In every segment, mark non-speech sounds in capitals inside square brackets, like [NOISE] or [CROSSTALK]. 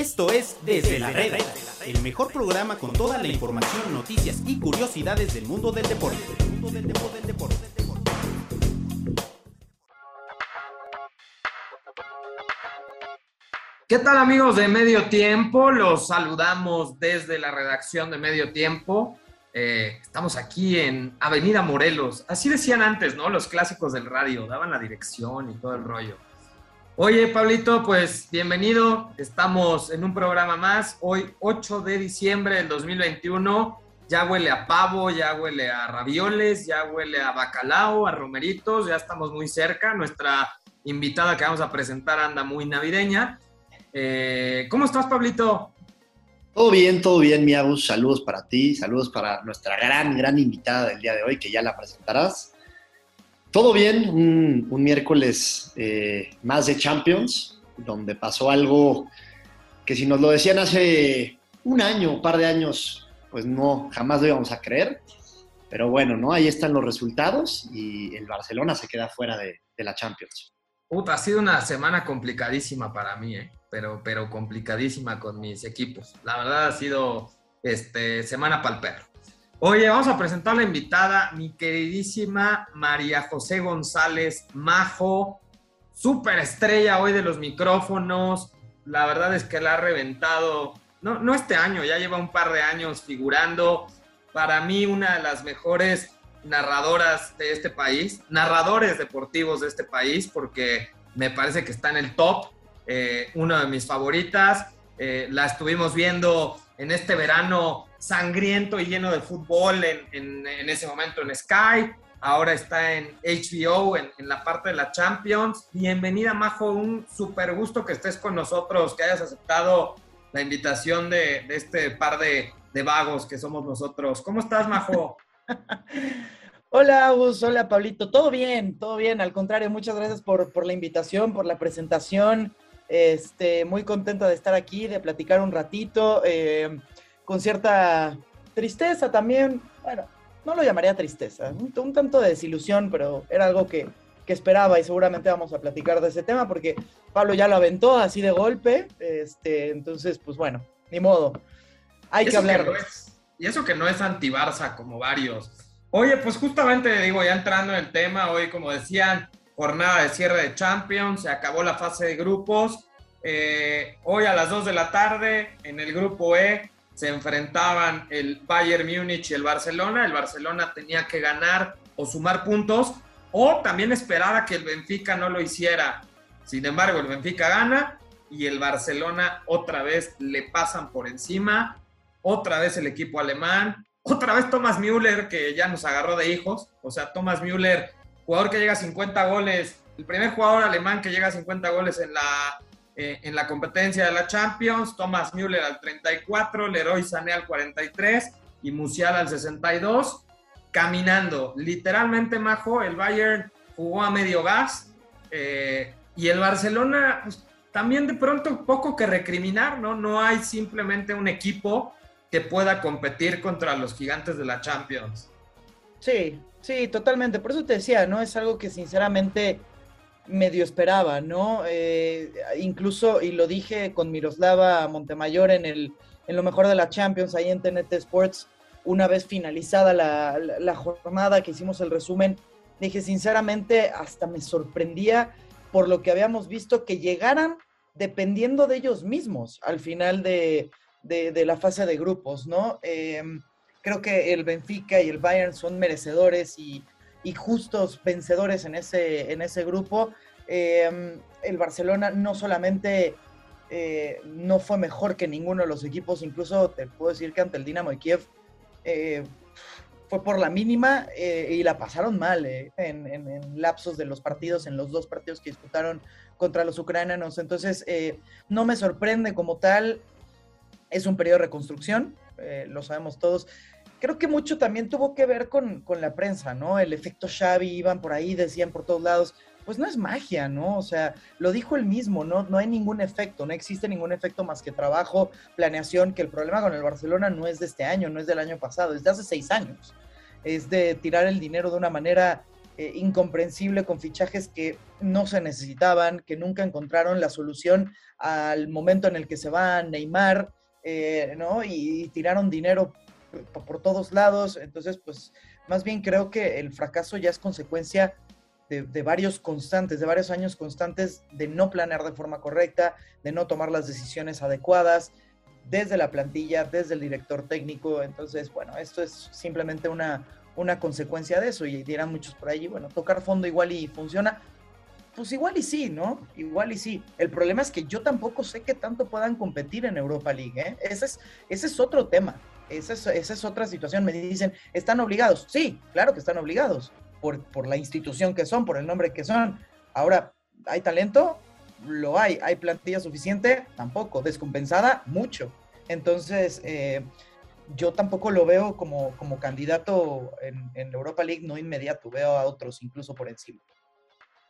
Esto es Desde la Reda, el mejor programa con toda la información, noticias y curiosidades del mundo del deporte. ¿Qué tal amigos de Medio Tiempo? Los saludamos desde la redacción de Medio Tiempo. Eh, estamos aquí en Avenida Morelos. Así decían antes, ¿no? Los clásicos del radio, daban la dirección y todo el rollo. Oye, Pablito, pues bienvenido. Estamos en un programa más. Hoy, 8 de diciembre del 2021. Ya huele a pavo, ya huele a ravioles, ya huele a bacalao, a romeritos. Ya estamos muy cerca. Nuestra invitada que vamos a presentar anda muy navideña. Eh, ¿Cómo estás, Pablito? Todo bien, todo bien, Miagus. Saludos para ti, saludos para nuestra gran, gran invitada del día de hoy, que ya la presentarás. Todo bien, un, miércoles eh, más de Champions, donde pasó algo que si nos lo decían hace un año, un par de años, pues no, jamás lo íbamos a creer. Pero bueno, ¿no? Ahí están los resultados y el Barcelona se queda fuera de, la Champions. Puta, ha sido una semana complicadísima para mí, ¿eh? pero, pero complicadísima con mis equipos. La verdad ha sido este, semana para el perro. Oye, vamos a presentar a la invitada, mi queridísima María José González Majo, súper estrella hoy de los micrófonos. La verdad es que la ha reventado, no, no este año, ya lleva un par de años figurando. Para mí, una de las mejores narradoras de este país, narradores deportivos de este país, porque me parece que está en el top, eh, una de mis favoritas. Eh, la estuvimos viendo en este verano sangriento y lleno de fútbol en, ese momento en Sky. Ahora está en HBO, en, la parte de la Champions. Bienvenida, Majo. Un súper gusto que estés con nosotros, que hayas aceptado la invitación de, este par de, de vagos que somos nosotros. ¿Cómo estás, Majo? [LAUGHS] Hola, Agus, hola, Pablito. Todo bien, todo bien. Al contrario, muchas gracias por, la invitación, por la presentación. Este, muy contenta de estar aquí, de platicar un ratito, eh, con cierta tristeza también. Bueno, no lo llamaría tristeza, un, tanto de desilusión, pero era algo que, esperaba y seguramente vamos a platicar de ese tema porque Pablo ya lo aventó así de golpe. Este, entonces, pues bueno, ni modo. Hay que hablar. y eso que no es anti-Barça como varios Oye, pues justamente digo, ya entrando en el tema, hoy como decían, jornada de cierre de Champions, se acabó la fase de grupos. Eh, hoy a las 2 de la tarde, en el grupo E, se enfrentaban el Bayern Múnich y el Barcelona. El Barcelona tenía que ganar o sumar puntos o también esperar a que el Benfica no lo hiciera. Sin embargo, el Benfica gana y el Barcelona otra vez le pasan por encima. Otra vez el equipo alemán otra vez Thomas Müller, que ya nos agarró de hijos. O sea, Thomas Müller, jugador que llega a 50 goles, el primer jugador alemán que llega a 50 goles en la, eh, en la competencia de la Champions. Thomas Müller al 34, Leroy Sané al 43 y Musiala al 62. Caminando, literalmente, Majo, el Bayern jugó a medio gas eh, y el Barcelona, pues, también de pronto poco que recriminar, ¿no? No hay simplemente un equipo que pueda competir contra los gigantes de la Champions. Sí, sí, totalmente. Por eso te decía, ¿no? Es algo que sinceramente medio esperaba, ¿no? Eh, incluso, y lo dije con Miroslava Montemayor en, el, en lo mejor de la Champions, ahí en TNT Sports, una vez finalizada la, la jornada que hicimos el resumen, dije, sinceramente, hasta me sorprendía por lo que habíamos visto que llegaran dependiendo de ellos mismos al final de, de, la fase de grupos, ¿no? Em, creo que el Benfica y el Bayern son merecedores y, justos vencedores en ese, en ese grupo. Em, el Barcelona no solamente eh, no fue mejor que ninguno de los equipos, incluso te puedo decir que ante el Dinamo de Kiev eh, fue por la mínima eh, y la pasaron mal en, en, lapsos de los partidos, en los dos partidos que disputaron contra los ucranianos. Entonces, no me sorprende como tal es un periodo de reconstrucción, lo sabemos todos. Creo que mucho también tuvo que ver con, la prensa, ¿no? El efecto Xavi, iban por ahí, decían por todos lados, pues no es magia, ¿no? O sea, lo dijo él mismo, ¿no? No hay ningún efecto, no existe ningún efecto más que trabajo, planeación, que el problema con el Barcelona no es de este año, no es del año pasado, es de hace seis años. Es de tirar el dinero de una manera eh, incomprensible con fichajes que no se necesitaban, que nunca encontraron la solución al momento en el que se va Neymar, eh, ¿no? Y, tiraron dinero por, todos lados. Entonces, pues, más bien creo que el fracaso ya es consecuencia de, varios constantes, de varios años constantes de no planear de forma correcta, de no tomar las decisiones adecuadas desde la plantilla, desde el director técnico. Entonces, bueno, esto es simplemente una, una consecuencia de eso y dirán muchos por ahí, bueno, tocar fondo igual y funciona. Pues igual y sí, ¿no? Igual y sí. El problema es que yo tampoco sé qué tanto puedan competir en Europa League, ¿eh? Ese es, ese es otro tema. Esa es, otra situación. Me dicen, ¿están obligados? Sí, claro que están obligados por, por la institución que son, por el nombre que son. Ahora, ¿hay talento? Lo hay. ¿Hay plantilla suficiente? Tampoco. ¿Descompensada? Mucho. Entonces, eh, yo tampoco lo veo como, como candidato en, en, Europa League, no inmediato, veo a otros incluso por encima.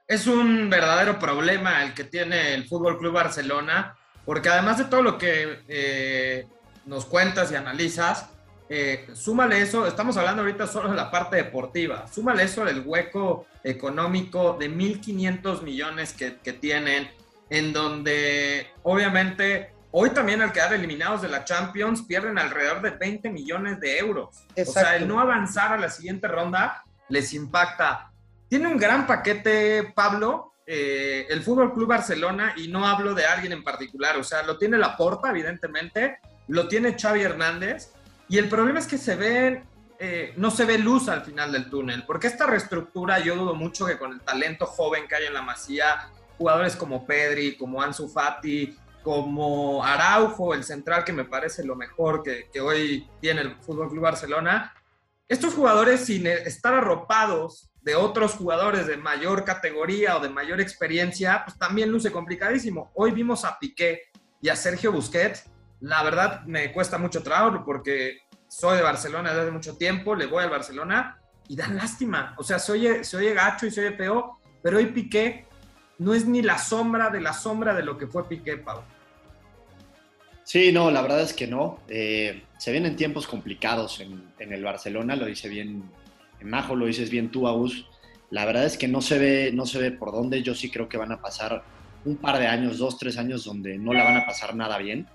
Es un verdadero problema el que tiene el Fútbol Club Barcelona, porque además de todo lo que eh, nos cuentas y analizas, eh, súmale eso, estamos hablando ahorita solo de la parte deportiva, súmale eso del hueco económico de 1.500 millones que, que tienen, en donde obviamente Hoy también al quedar eliminados de la Champions pierden alrededor de 20 millones de euros. O sea, el no avanzar a la siguiente ronda les impacta. Tiene un gran paquete, Pablo, eh, el Fútbol Club Barcelona, y no hablo de alguien en particular. O sea, lo tiene la Porta, evidentemente, lo tiene Xavi Hernández, y el problema es que se ven, eh, no se ve luz al final del túnel, porque esta reestructura, yo dudo mucho que con el talento joven que hay en la Masía, jugadores como Pedri, como Ansu Fati, como Araujo, el central que me parece lo mejor que, hoy tiene el Fútbol Club Barcelona, estos jugadores sin estar arropados de otros jugadores de mayor categoría o de mayor experiencia, pues también luce complicadísimo. Hoy vimos a Piqué y a Sergio Busquets. La verdad me cuesta mucho trabajo porque soy de Barcelona desde hace mucho tiempo, le voy al Barcelona y dan lástima. O sea, se oye, se oye gacho y se oye feo, pero hoy Piqué no es ni la sombra de la sombra de lo que fue Piqué, Pau. Sí, no, la verdad es que no. Eh, se vienen tiempos complicados en, el Barcelona, lo dice bien Majo, lo dices bien tú, Agus. La verdad es que no se ve, no se ve por dónde. Yo sí creo que van a pasar un par de años, dos, tres años, donde no la van a pasar nada bien.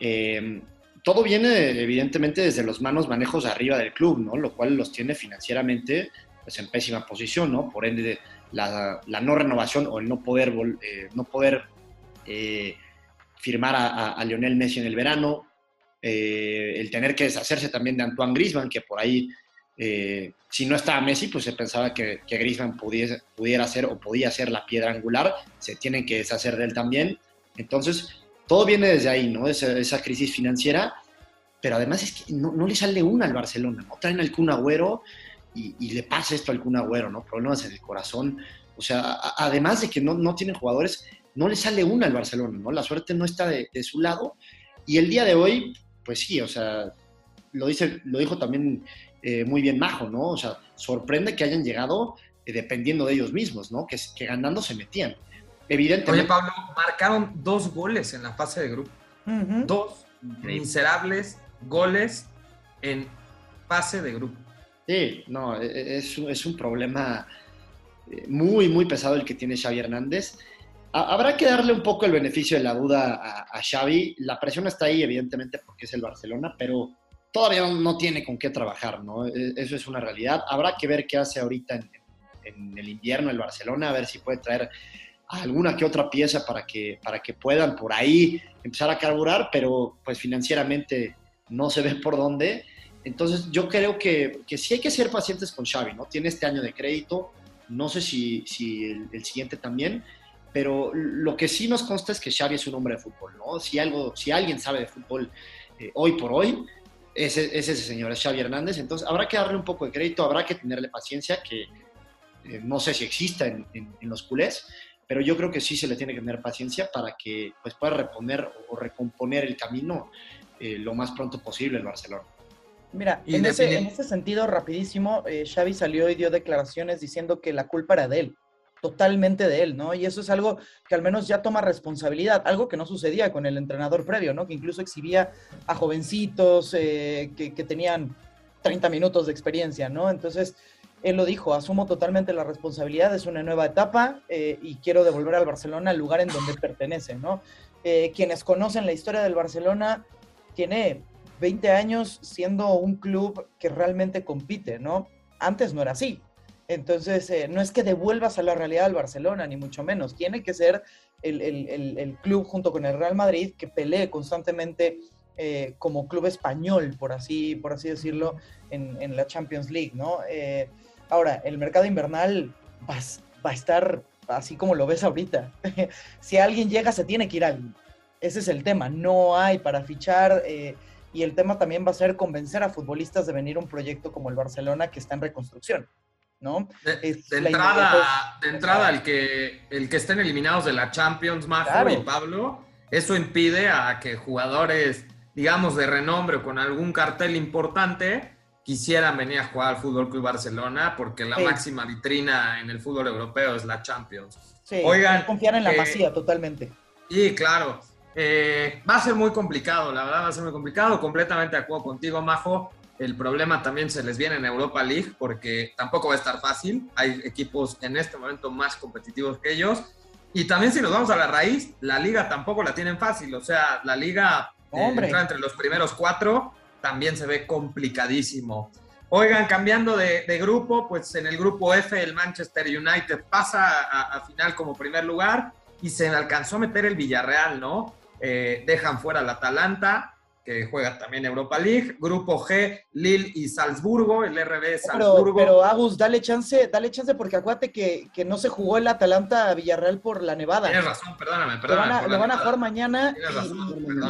Eh, todo viene, evidentemente, desde los manos manejos arriba del club, ¿no? Lo cual los tiene financieramente pues, en pésima posición, ¿no? Por ende, la, no renovación o el no poder, eh, no poder eh, firmar a, Lionel Messi en el verano, eh, el tener que deshacerse también de Antoine Grisman, que por ahí, si no estaba Messi, pues se pensaba que, que Grisman pudiese, pudiera ser o podía ser la piedra angular, se tienen que deshacer de él también. Entonces, todo viene desde ahí, ¿no? Esa, esa crisis financiera, pero además es que no, no, le sale una al Barcelona, ¿no? Traen al Kun Agüero, y, le pasa esto al Kun Agüero, ¿no? Problemas en el corazón. O sea, además de que no, no tienen jugadores, no le sale una al Barcelona, ¿no? La suerte no está de, su lado. Y el día de hoy, pues sí, o sea, lo, dice, lo dijo también eh, muy bien Majo, ¿no? O sea, sorprende que hayan llegado eh, dependiendo de ellos mismos, ¿no? Que, que ganando se metían. Evidentemente. Oye, Pablo, marcaron dos goles en la fase de grupo. Dos miserables goles en fase de grupo. Sí, no, e, e, es, es un problema eh, muy, muy pesado el que tiene Xavi Hernández. Habrá que darle un poco el beneficio de la duda a, Xavi. La presión está ahí, evidentemente, porque es el Barcelona, pero todavía no, tiene con qué trabajar, ¿no? E, eso es una realidad. Habrá que ver qué hace ahorita en, en el invierno el Barcelona, a ver si puede traer alguna que otra pieza para que, para que puedan por ahí empezar a carburar, pero pues financieramente no se ve por dónde. Entonces yo creo que, que, sí hay que ser pacientes con Xavi, ¿no? Tiene este año de crédito, no sé si, si el, siguiente también, pero lo que sí nos consta es que Xavi es un hombre de fútbol, ¿no? Si, algo, si alguien sabe de fútbol eh, hoy por hoy, es, ese señor, es Xavi Hernández. Entonces habrá que darle un poco de crédito, habrá que tenerle paciencia, que eh, no sé si exista en, los culés, pero yo creo que sí se le tiene que tener paciencia para que pues, pueda reponer o recomponer el camino eh, lo más pronto posible el Barcelona. Mira, en ese, en ese, sentido, rapidísimo, eh, Xavi salió y dio declaraciones diciendo que la culpa era de él, totalmente de él, ¿no? Y eso es algo que al menos ya toma responsabilidad, algo que no sucedía con el entrenador previo, ¿no? Que incluso exhibía a jovencitos eh, que, tenían 30 minutos de experiencia, ¿no? Entonces, él lo dijo, asumo totalmente la responsabilidad, es una nueva etapa eh, y quiero devolver al Barcelona al lugar en donde pertenece, ¿no? Eh, quienes conocen la historia del Barcelona, tiene 20 años siendo un club que realmente compite, ¿no? Antes no era así. Entonces, eh, no es que devuelvas a la realidad al Barcelona, ni mucho menos. Tiene que ser el, el club junto con el Real Madrid que pelee constantemente eh, como club español, por así, por así decirlo, en, la Champions League, ¿no? Eh, ahora, el mercado invernal va, a estar así como lo ves ahorita. [LAUGHS] si alguien llega, se tiene que ir alguien. Ese es el tema. No hay para fichar. Eh, y el tema también va a ser convencer a futbolistas de venir a un proyecto como el Barcelona que está en reconstrucción. ¿no? De, entrada, de entrada el, que, el que estén eliminados de la Champions, Majo y Pablo, eso impide a que jugadores digamos, de renombre o con algún cartel importante, quisieran venir a jugar al Fútbol Club Barcelona porque la máxima vitrina en el fútbol europeo es la Champions. Sí, Oigan, confiar en la masía totalmente. Y claro, eh, va a ser muy complicado, la verdad va a ser muy complicado, completamente de acuerdo contigo, Majo. El problema también se les viene en Europa League porque tampoco va a estar fácil. Hay equipos en este momento más competitivos que ellos. Y también si nos vamos a la raíz, la liga tampoco la tienen fácil. O sea, la liga Hombre. entre los primeros cuatro también se ve complicadísimo. Oigan, cambiando de, grupo, pues en el grupo F el Manchester United pasa a, final como primer lugar y se alcanzó a meter el Villarreal, ¿no? Eh, dejan fuera al Atalanta, que juega también Europa League. Grupo G, Lille y Salzburgo, el RB Salzburgo. Pero, Agus, dale chance, dale chance, porque acuérdate que, que, no se jugó el Atalanta Villarreal por la nevada. Tienes razón, perdóname, perdóname. Lo van a, jugar mañana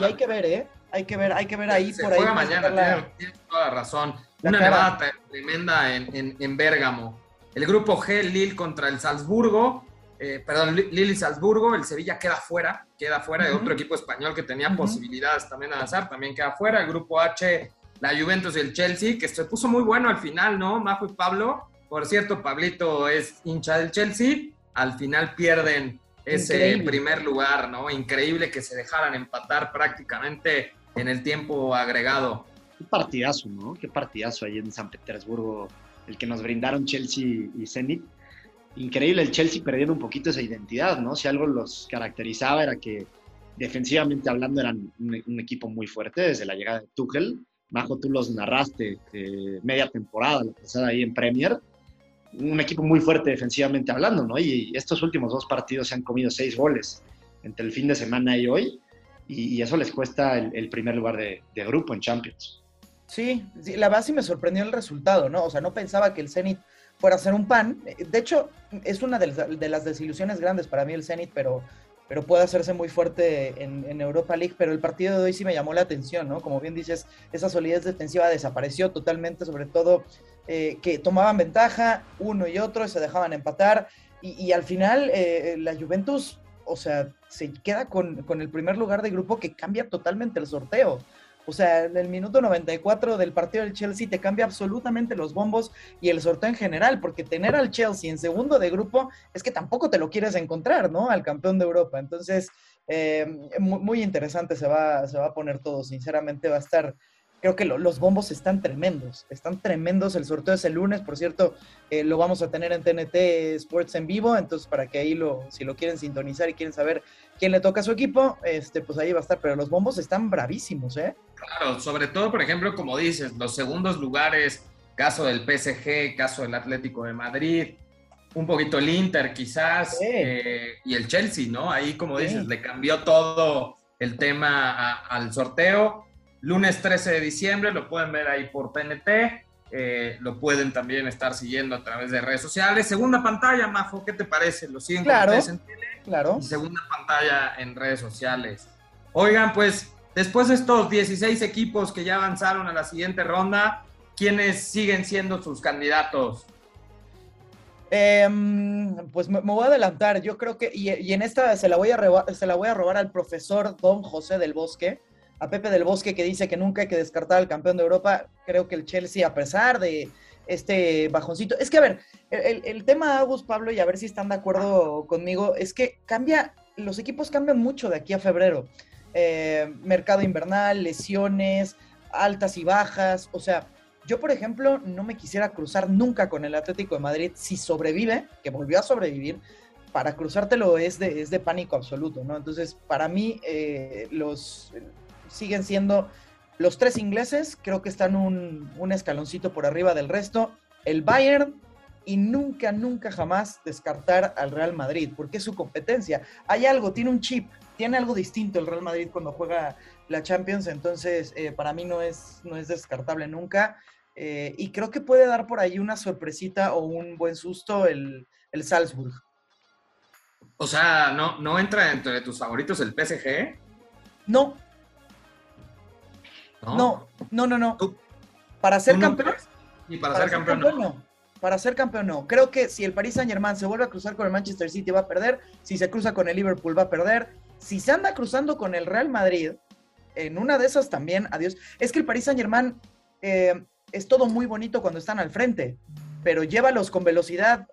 y, hay que ver, ¿eh? Hay que ver, hay que ver ahí por ahí. Juega mañana, tienes, toda la razón. Una nevada tremenda en, en, en Bérgamo. El grupo G, Lille contra el Salzburgo. Eh, perdón, Lille y Salzburgo, el Sevilla queda fuera, queda fuera de otro equipo español que tenía posibilidades también de avanzar, también queda fuera. El grupo H, la Juventus y el Chelsea, que se puso muy bueno al final, ¿no? Majo y Pablo. Por cierto, Pablito es hincha del Chelsea. Al final pierden ese primer lugar, ¿no? Increíble que se dejaran empatar prácticamente en el tiempo agregado. Qué partidazo, ¿no? Qué partidazo ahí en San Petersburgo, el que nos brindaron Chelsea y Zenit. Increíble el Chelsea perdiendo un poquito esa identidad, ¿no? Si algo los caracterizaba era que defensivamente hablando eran un, equipo muy fuerte desde la llegada de Tuchel. Majo, tú los narraste eh, media temporada, la pasada ahí en Premier. Un equipo muy fuerte defensivamente hablando, ¿no? Y, estos últimos dos partidos se han comido seis goles entre el fin de semana y hoy y, eso les cuesta el, primer lugar de, grupo en Champions. Sí, la verdad sí me sorprendió el resultado, ¿no? O sea, no pensaba que el Zenit fuera a ser un pan. De hecho, es una de las, desilusiones grandes para mí el Zenit, pero, pero puede hacerse muy fuerte en, Europa League. Pero el partido de hoy sí me llamó la atención, ¿no? Como bien dices, esa solidez defensiva desapareció totalmente, sobre todo eh, que tomaban ventaja uno y otro y se dejaban empatar. Y, al final, eh, la Juventus o sea, se queda con, el primer lugar de grupo que cambia totalmente el sorteo. O sea, en el minuto 94 del partido del Chelsea te cambia absolutamente los bombos y el sorteo en general, porque tener al Chelsea en segundo de grupo es que tampoco te lo quieres encontrar, ¿no? Al campeón de Europa. Entonces, eh, muy, interesante se va, se va a poner todo. Sinceramente, va a estar creo que los bombos están tremendos, están tremendos. El sorteo es el lunes, por cierto, eh, lo vamos a tener en TNT Sports en vivo, entonces para que ahí lo, si lo quieren sintonizar y quieren saber quién le toca a su equipo, este, pues ahí va a estar. Pero los bombos están bravísimos, ¿eh? Claro, sobre todo, por ejemplo, como dices, los segundos lugares, caso del PSG, caso del Atlético de Madrid, un poquito el Inter quizás, eh, y el Chelsea, ¿no? Ahí, como dices, le cambió todo el tema al sorteo lunes 13 de diciembre, lo pueden ver ahí por PNT, eh, lo pueden también estar siguiendo a través de redes sociales. Segunda pantalla, Majo, ¿qué te parece? Lo siguen claro, en tele. Claro. segunda pantalla en redes sociales. Oigan, pues después de estos 16 equipos que ya avanzaron a la siguiente ronda, ¿quiénes siguen siendo sus candidatos? Em, pues me, voy a adelantar, yo creo que, y, en esta se la, voy a se la voy a robar al profesor Don José del Bosque, a Pepe del Bosque que dice que nunca hay que descartar al campeón de Europa. Creo que el Chelsea, a pesar de este bajoncito, es que a ver, el, el tema Agus, Pablo, y a ver si están de acuerdo conmigo, es que cambia, los equipos cambian mucho de aquí a febrero. Eh, mercado invernal, lesiones, altas y bajas, o sea, Yo, por ejemplo, no me quisiera cruzar nunca con el Atlético de Madrid si sobrevive, que volvió a sobrevivir, para cruzártelo es de, es de pánico absoluto, ¿no? Entonces, para mí, eh, los siguen siendo los tres ingleses, creo que están un, un escaloncito por arriba del resto. El Bayern, y nunca, nunca jamás descartar al Real Madrid, porque es su competencia. Hay algo, tiene un chip, tiene algo distinto el Real Madrid cuando juega la Champions, entonces eh, para mí no es, no es descartable nunca. Eh, y creo que puede dar por ahí una sorpresita o un buen susto el, el Salzburg. O sea, ¿no, ¿no entra entre tus favoritos el PSG? No. No, no, no, no. Para ser campeón. Y para, ser, campeón, no para ser campeón no. Creo que si el Paris Saint Germain se vuelve a cruzar con el Manchester City va a perder, si se cruza con el Liverpool va a perder, si se anda cruzando con el Real Madrid, en una de esas también, adiós. Es que el Paris Saint Germain eh, es todo muy bonito cuando están al frente, pero llévalos con velocidad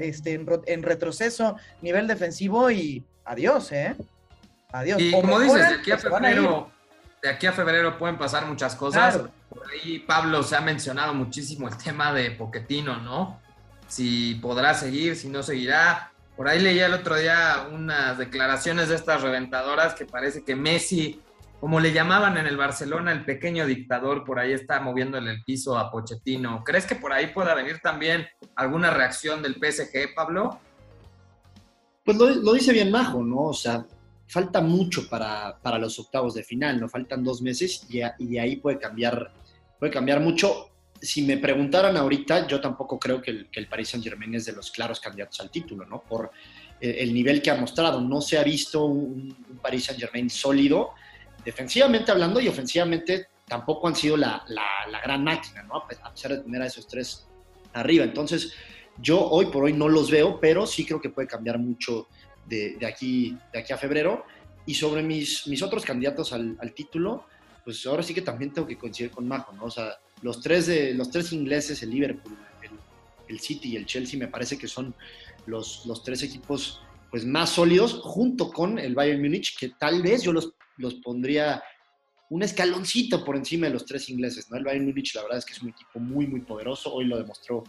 este, en, retroceso, nivel defensivo y adiós, ¿eh? Adiós. Y como dices, de aquí, a febrero, de aquí a febrero pueden pasar muchas cosas por ahí Pablo se ha mencionado muchísimo el tema de Poquetino, ¿no? Si podrá seguir, si no seguirá. Por ahí leía el otro día unas declaraciones de estas reventadoras que parece que Messi, como le llamaban en el Barcelona, el pequeño dictador, por ahí está moviéndole el piso a Pochettino. ¿Crees que por ahí pueda venir también alguna reacción del PSG, Pablo? Pues lo, dice bien Majo, ¿no? O sea, falta mucho para, los octavos de final, ¿no? Faltan dos meses y, ahí puede cambiar puede cambiar mucho. Si me preguntaran ahorita, yo tampoco creo que el, el Paris Saint Germain es de los claros candidatos al título, ¿no? Por eh, el nivel que ha mostrado. No se ha visto un, Paris Saint Germain sólido, defensivamente hablando y ofensivamente tampoco han sido la, la, gran máquina, ¿no? A pesar de tener a esos tres arriba. Entonces, yo hoy por hoy no los veo, pero sí creo que puede cambiar mucho de, aquí, de aquí a febrero. Y sobre mis, mis otros candidatos al, al título, pues ahora sí que también tengo que coincidir con Majo, ¿no? O sea, los tres, de, los tres ingleses, el Liverpool, el, City y el Chelsea, me parece que son los, los tres equipos pues, más sólidos, junto con el Bayern Múnich, que tal vez yo los, los pondría un escaloncito por encima de los tres ingleses, ¿no? El Bayern Múnich, la verdad es que es un equipo muy, muy poderoso, hoy lo demostró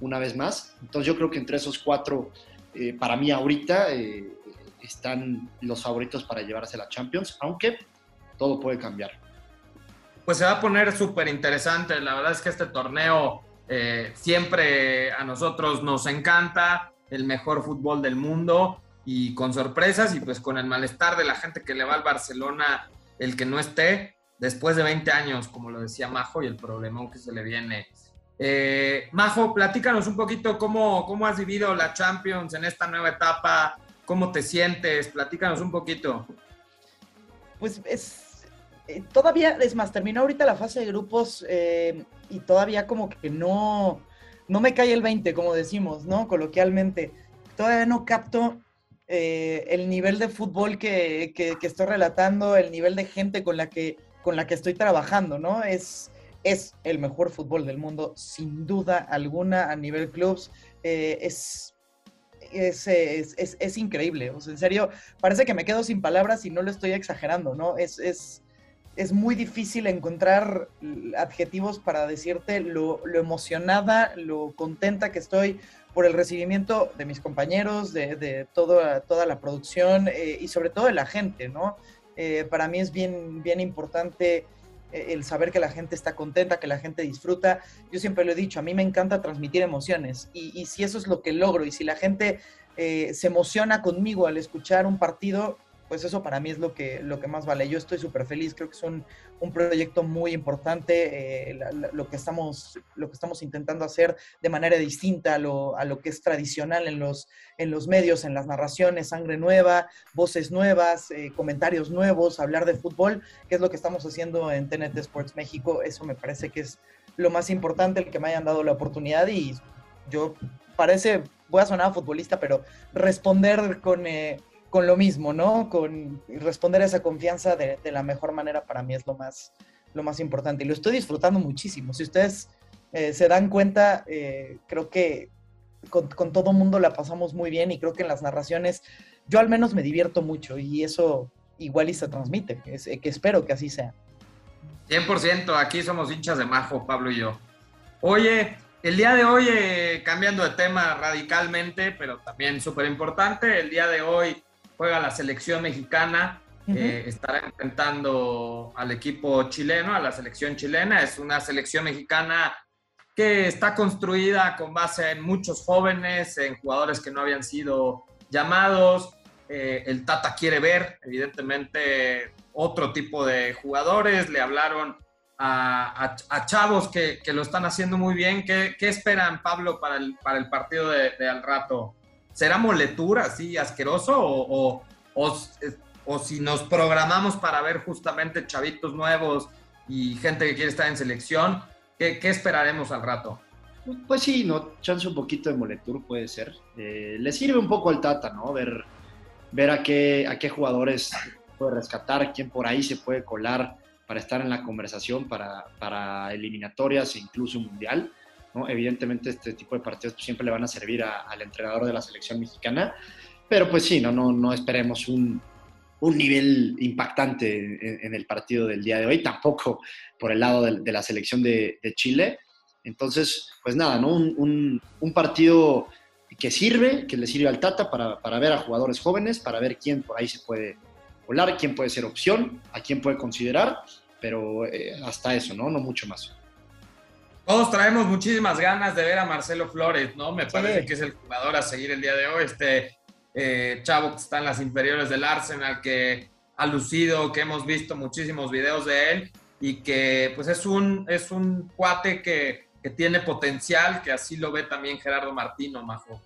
una vez más. Entonces yo creo que entre esos cuatro, eh, para mí ahorita, eh, están los favoritos para llevarse la Champions, aunque todo puede cambiar pues se va a poner súper interesante. La verdad es que este torneo eh, siempre a nosotros nos encanta, el mejor fútbol del mundo y con sorpresas y pues con el malestar de la gente que le va al Barcelona, el que no esté, después de 20 años, como lo decía Majo, y el problemón que se le viene. Eh, Majo, platícanos un poquito cómo, cómo has vivido la Champions en esta nueva etapa, cómo te sientes, platícanos un poquito. Pues es eh, todavía, es más, terminó ahorita la fase de grupos eh, y todavía como que no, no me cae el 20, como decimos, ¿no? Coloquialmente. Todavía no capto eh, el nivel de fútbol que, que, estoy relatando, el nivel de gente con la que, con la que estoy trabajando, ¿no? Es, es el mejor fútbol del mundo, sin duda alguna, a nivel clubs. es, es, es, es, increíble. O sea, en serio, parece que me quedo sin palabras y no lo estoy exagerando, ¿no? Es, muy difícil encontrar adjetivos para decirte lo, emocionada, lo contenta que estoy por el recibimiento de mis compañeros, de, toda la producción eh, y sobre todo de la gente, ¿no? Eh, para mí es bien, bien importante eh, el saber que la gente está contenta, que la gente disfruta. Yo siempre lo he dicho, a mí me encanta transmitir emociones y, y si eso es lo que logro y si la gente se emociona conmigo al escuchar un partido, pues eso para mí es lo que, lo que más vale. Yo estoy súper feliz, creo que es un, proyecto muy importante, eh, lo, que estamos, lo que estamos intentando hacer de manera distinta a lo, a lo que es tradicional en los, en los medios, en las narraciones, sangre nueva, voces nuevas, eh, comentarios nuevos, hablar de fútbol, que es lo que estamos haciendo en TNT Sports México. Eso me parece que es lo más importante, el que me hayan dado la oportunidad y yo parece, voy a sonar futbolista, pero responder con... Eh, con lo mismo, ¿no? Con responder a esa confianza de, la mejor manera para mí es lo más, lo más importante. Y lo estoy disfrutando muchísimo. Si ustedes eh, se dan cuenta, eh, creo que con, todo mundo la pasamos muy bien y creo que en las narraciones yo al menos me divierto mucho y eso igual y se transmite, que espero que así sea. 100%, aquí somos hinchas de Majo, Pablo y yo. Oye, el día de hoy, eh, cambiando de tema radicalmente, pero también súper importante, el día de hoy juega la selección mexicana, eh, estará enfrentando al equipo chileno, a la selección chilena. Es una selección mexicana que está construida con base en muchos jóvenes, en jugadores que no habían sido llamados. Eh, el Tata quiere ver, evidentemente, otro tipo de jugadores. Le hablaron a, chavos que, lo están haciendo muy bien. ¿Qué, esperan, Pablo, para el, para el partido de, al rato? ¿Será moletura así asqueroso o, o, si nos programamos para ver justamente chavitos nuevos y gente que quiere estar en selección? ¿Qué, esperaremos al rato? Pues sí, no, chance un poquito de moletur puede ser. Eh, le sirve un poco al Tata, ¿no? Ver, ver a, qué, a qué jugadores puede rescatar, quién por ahí se puede colar para estar en la conversación para, para eliminatorias e incluso mundial. ¿No? Evidentemente este tipo de partidos pues, siempre le van a servir al entrenador de la selección mexicana, pero pues sí, no, no, no esperemos un, un nivel impactante en, el partido del día de hoy, tampoco por el lado de, la selección de, Chile. Entonces, pues nada, ¿no? Un, un, partido que sirve, que le sirve al Tata para, para, ver a jugadores jóvenes, para ver quién por ahí se puede volar, quién puede ser opción, a quién puede considerar, pero eh, hasta eso, ¿no? No mucho más. Todos traemos muchísimas ganas de ver a Marcelo Flores, ¿no? Me parece que es el jugador a seguir el día de hoy. Este eh, chavo que está en las inferiores del Arsenal, que ha lucido, que hemos visto muchísimos videos de él y que pues es un, es un cuate que, que tiene potencial, que así lo ve también Gerardo Martino, Majo.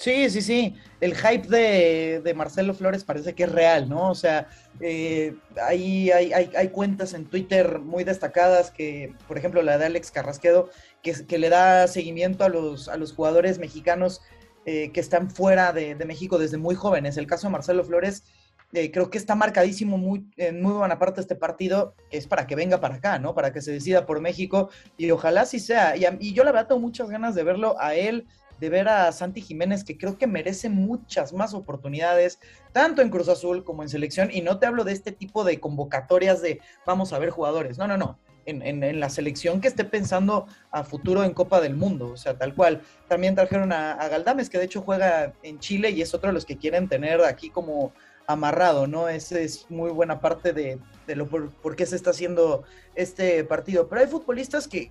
Sí, sí, sí. El hype de, Marcelo Flores parece que es real, ¿no? O sea, eh, hay, hay, cuentas en Twitter muy destacadas que, por ejemplo, la de Alex Carrasquedo, que, que le da seguimiento a los, a los jugadores mexicanos eh, que están fuera de, México desde muy jóvenes. El caso de Marcelo Flores, eh, creo que está marcadísimo muy, en muy buena parte de este partido, es para que venga para acá, ¿no? Para que se decida por México y ojalá sí sea. Y, y yo la verdad tengo muchas ganas de verlo a él de ver a Santi Jiménez, que creo que merece muchas más oportunidades, tanto en Cruz Azul como en selección. Y no te hablo de este tipo de convocatorias de vamos a ver jugadores. No, no, no. En, la selección que esté pensando a futuro en Copa del Mundo, o sea, tal cual. También trajeron a, a Galdames, que de hecho juega en Chile y es otro de los que quieren tener aquí como amarrado, ¿no? Esa es muy buena parte de, lo por, qué se está haciendo este partido. Pero hay futbolistas que,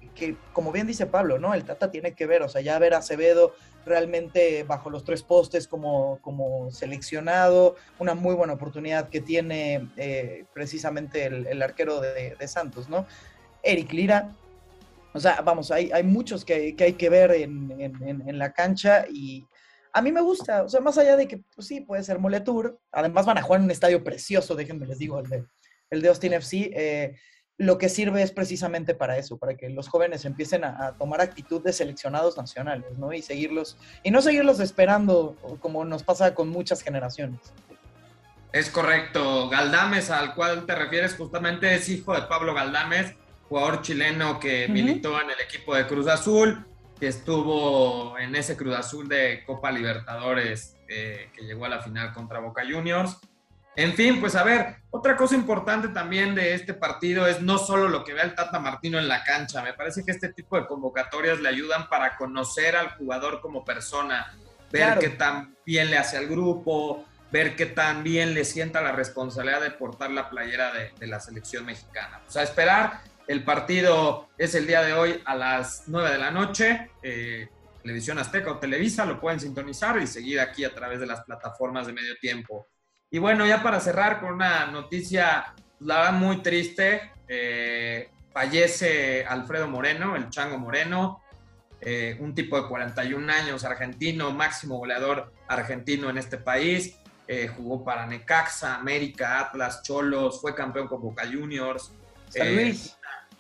como bien dice Pablo, ¿no? El Tata tiene que ver, o sea, ya ver a Acevedo realmente bajo los tres postes como, como seleccionado, una muy buena oportunidad que tiene eh, precisamente el, arquero de, Santos, ¿no? Eric Lira. O sea, vamos, hay, hay muchos que, hay que ver en, en la cancha y, a mí me gusta, o sea, más allá de que, pues sí, puede ser Moletour, además van a jugar en un estadio precioso, déjenme les digo, el de, el de Austin FC, eh, lo que sirve es precisamente para eso, para que los jóvenes empiecen a, tomar actitud de seleccionados nacionales, ¿no? Y seguirlos, y no seguirlos esperando como nos pasa con muchas generaciones. Es correcto, Galdames, al cual te refieres, justamente es hijo de Pablo Galdames, jugador chileno que militó en el equipo de Cruz Azul, que estuvo en ese Cruz Azul de Copa Libertadores eh, que llegó a la final contra Boca Juniors. En fin, pues a ver, otra cosa importante también de este partido es no solo lo que ve el Tata Martino en la cancha, me parece que este tipo de convocatorias le ayudan para conocer al jugador como persona, ver qué tan bien le hace al grupo, ver qué tan bien le sienta la responsabilidad de portar la playera de, de la selección mexicana. O sea, esperar el partido es el día de hoy a las 9 de la noche. Eh, Televisión Azteca o Televisa lo pueden sintonizar y seguir aquí a través de las plataformas de medio tiempo. Y bueno, ya para cerrar con una noticia, la verdad, muy triste. Eh, fallece Alfredo Moreno, el Chango Moreno, eh, un tipo de 41 años, argentino, máximo goleador argentino en este país. jugó para Necaxa, América, Atlas, Cholos, fue campeón con Boca Juniors. San Luis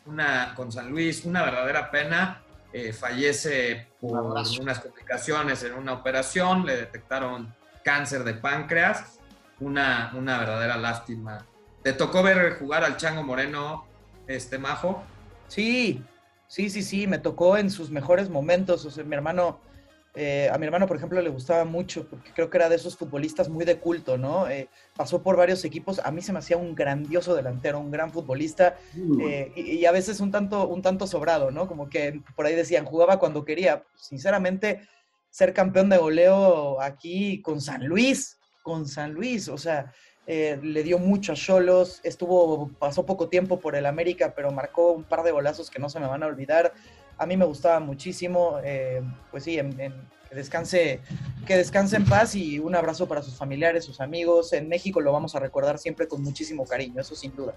una, con San Luis, una verdadera pena. Eh, fallece por unas complicaciones en una operación, le detectaron cáncer de páncreas, una, una verdadera lástima. ¿Te tocó ver jugar al Chango Moreno, este Majo? Sí, sí, sí, sí, me tocó en sus mejores momentos. O sea, mi hermano Eh, a mi hermano, por ejemplo, le gustaba mucho porque creo que era de esos futbolistas muy de culto, ¿no? Eh, pasó por varios equipos. A mí se me hacía un grandioso delantero, un gran futbolista eh, y, a veces un tanto, un tanto sobrado, ¿no? Como que por ahí decían, jugaba cuando quería. Sinceramente, ser campeón de goleo aquí con San Luis, con San Luis, o sea, le dio mucho a Cholos, estuvo, pasó poco tiempo por el América, pero marcó un par de golazos que no se me van a olvidar a mí me gustaba muchísimo. Eh, pues sí, que, descanse, que descanse en paz y un abrazo para sus familiares, sus amigos. En México lo vamos a recordar siempre con muchísimo cariño, eso sin duda.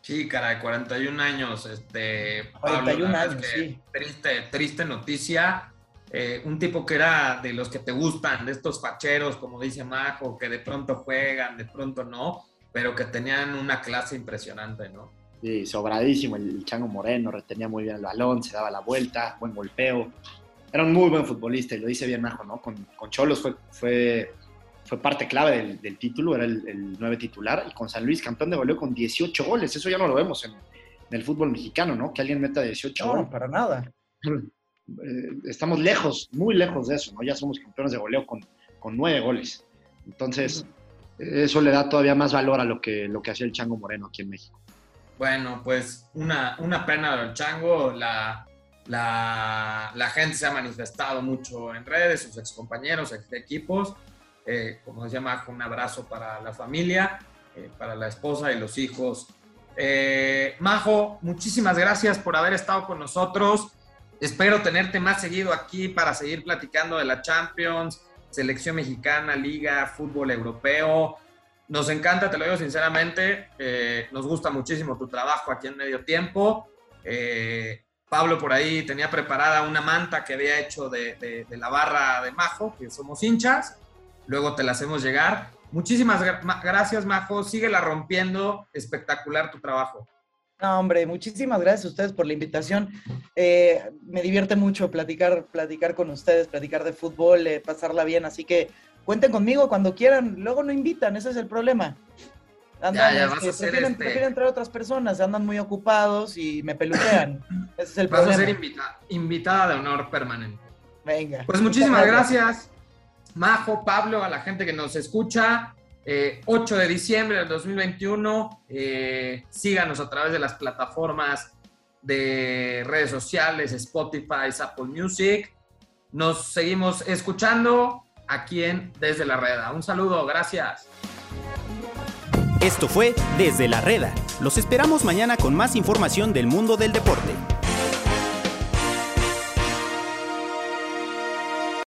Sí, caray, 41 años. Este, 41 años, sí. Triste, triste noticia. Eh, un tipo que era de los que te gustan, de estos facheros, como dice Majo, que de pronto juegan, de pronto no, pero que tenían una clase impresionante, ¿no? Sí, sobradísimo el, Chango Moreno, retenía muy bien el balón, se daba la vuelta, buen golpeo. Era un muy buen futbolista y lo dice bien Majo, ¿no? Con, con Cholos fue, fue, fue parte clave del, título, era el, el, nueve titular, y con San Luis campeón de goleo con 18 goles. Eso ya no lo vemos en, el fútbol mexicano, ¿no? Que alguien meta 18 goles. No, para nada. [CLEARS THROAT] Eh, estamos lejos, muy lejos de eso, ¿no? Ya somos campeones de goleo con, con nueve goles. Entonces, eso le da todavía más valor a lo que, lo que hacía el Chango Moreno aquí en México. Bueno, pues una, una pena del chango. La, la, gente se ha manifestado mucho en redes, sus excompañeros, ex equipos. Eh, como se llama, un abrazo para la familia, eh, para la esposa y los hijos. Eh, Majo, muchísimas gracias por haber estado con nosotros. Espero tenerte más seguido aquí para seguir platicando de la Champions, selección mexicana, liga, fútbol europeo. Nos encanta, te lo digo sinceramente, eh, nos gusta muchísimo tu trabajo aquí en Medio Tiempo. Eh, Pablo por ahí tenía preparada una manta que había hecho de, la barra de Majo, que somos hinchas. Luego te la hacemos llegar. Muchísimas gracias, Majo. Síguela rompiendo. Espectacular tu trabajo. No, hombre, muchísimas gracias a ustedes por la invitación. Eh, me divierte mucho platicar, platicar con ustedes, platicar de fútbol, pasarla bien. Así que Cuenten conmigo cuando quieran, luego no invitan, ese es el problema. Andan, este, prefieren, entrar otras personas, andan muy ocupados y me peluquean. [LAUGHS] Ese es el Vas problema. a ser invitada de honor permanente. Venga. Pues muchísimas gracias. Majo, Pablo, a la gente que nos escucha. 8 eh, de diciembre del 2021. Eh, síganos a través de las plataformas de redes sociales, Spotify, Apple Music. Nos seguimos escuchando aquí en Desde la Reda. Un saludo, gracias. Esto fue Desde la Reda. Los esperamos mañana con más información del mundo del deporte.